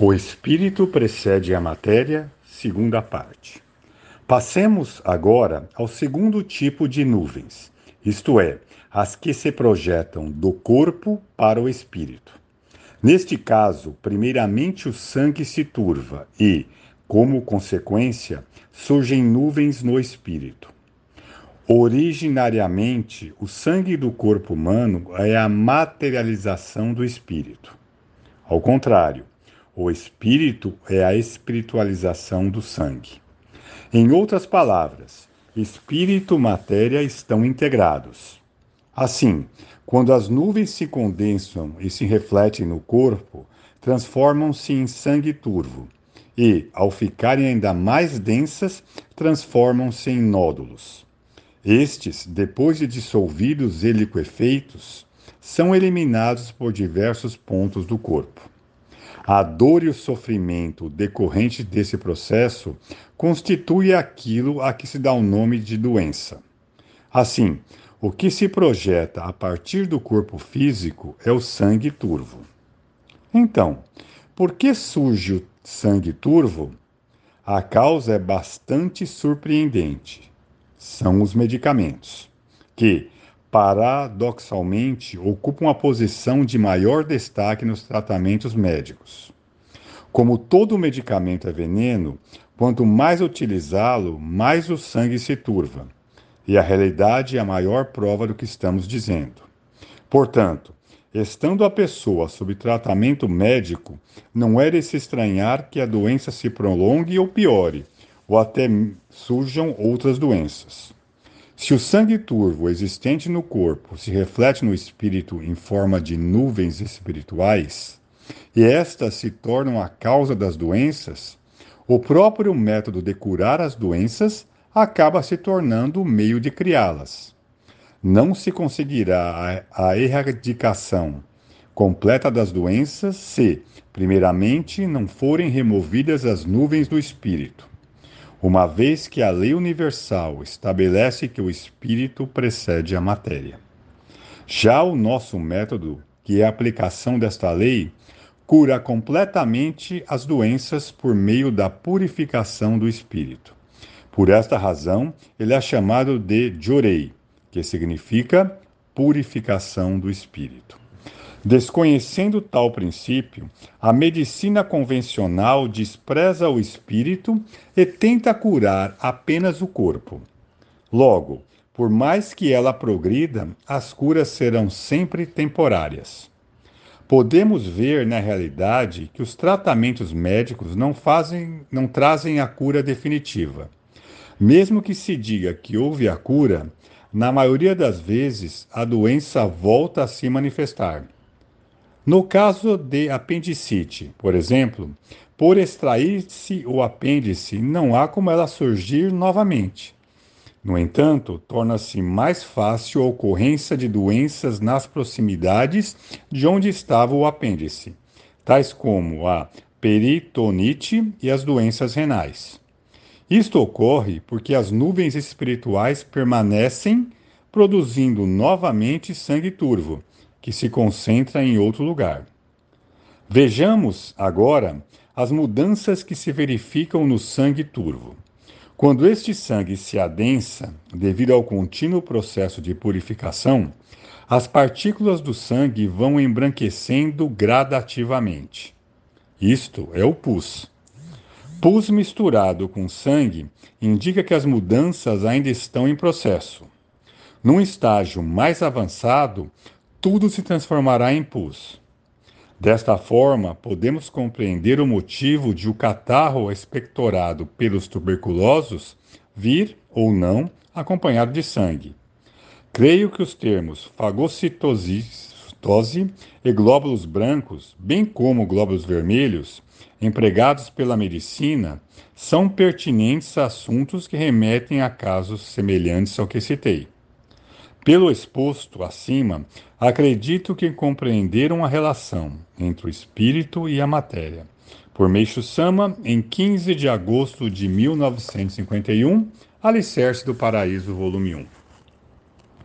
O espírito precede a matéria, segunda parte. Passemos agora ao segundo tipo de nuvens, isto é, as que se projetam do corpo para o espírito. Neste caso, primeiramente o sangue se turva e, como consequência, surgem nuvens no espírito. Originariamente, o sangue do corpo humano é a materialização do espírito. Ao contrário, o espírito é a espiritualização do sangue. Em outras palavras, espírito e matéria estão integrados. Assim, quando as nuvens se condensam e se refletem no corpo, transformam-se em sangue turvo e, ao ficarem ainda mais densas, transformam-se em nódulos. Estes, depois de dissolvidos e liquefeitos, são eliminados por diversos pontos do corpo. A dor e o sofrimento decorrente desse processo constitui aquilo a que se dá o nome de doença. Assim, o que se projeta a partir do corpo físico é o sangue turvo. Então, por que surge o sangue turvo? A causa é bastante surpreendente. São os medicamentos, que, paradoxalmente, ocupam uma posição de maior destaque nos tratamentos médicos. Como todo medicamento é veneno, quanto mais utilizá-lo, mais o sangue se turva. E a realidade é a maior prova do que estamos dizendo. Portanto, estando a pessoa sob tratamento médico, não é de se estranhar que a doença se prolongue ou piore, ou até surjam outras doenças. Se o sangue turvo existente no corpo se reflete no espírito em forma de nuvens espirituais, e estas se tornam a causa das doenças, o próprio método de curar as doenças acaba se tornando o meio de criá-las. Não se conseguirá a erradicação completa das doenças se, primeiramente, não forem removidas as nuvens do espírito uma vez que a lei universal estabelece que o espírito precede a matéria. Já o nosso método, que é a aplicação desta lei, cura completamente as doenças por meio da purificação do espírito. Por esta razão, ele é chamado de Jorei, que significa purificação do espírito. Desconhecendo tal princípio, a medicina convencional despreza o espírito e tenta curar apenas o corpo. Logo, por mais que ela progrida, as curas serão sempre temporárias. Podemos ver na realidade que os tratamentos médicos não fazem, não trazem a cura definitiva. Mesmo que se diga que houve a cura, na maioria das vezes a doença volta a se manifestar. No caso de apendicite, por exemplo, por extrair-se o apêndice, não há como ela surgir novamente. No entanto, torna-se mais fácil a ocorrência de doenças nas proximidades de onde estava o apêndice, tais como a peritonite e as doenças renais. Isto ocorre porque as nuvens espirituais permanecem produzindo novamente sangue turvo, que se concentra em outro lugar. Vejamos agora as mudanças que se verificam no sangue turvo. Quando este sangue se adensa, devido ao contínuo processo de purificação, as partículas do sangue vão embranquecendo gradativamente. Isto é o pus. Pus misturado com sangue indica que as mudanças ainda estão em processo. Num estágio mais avançado, tudo se transformará em pus. Desta forma, podemos compreender o motivo de o catarro expectorado pelos tuberculosos vir ou não acompanhado de sangue. Creio que os termos fagocitose e glóbulos brancos, bem como glóbulos vermelhos, empregados pela medicina, são pertinentes a assuntos que remetem a casos semelhantes ao que citei. Pelo exposto acima, acredito que compreenderam a relação entre o espírito e a matéria. Por Meixo Sama, em 15 de agosto de 1951, Alicerce do Paraíso, volume 1.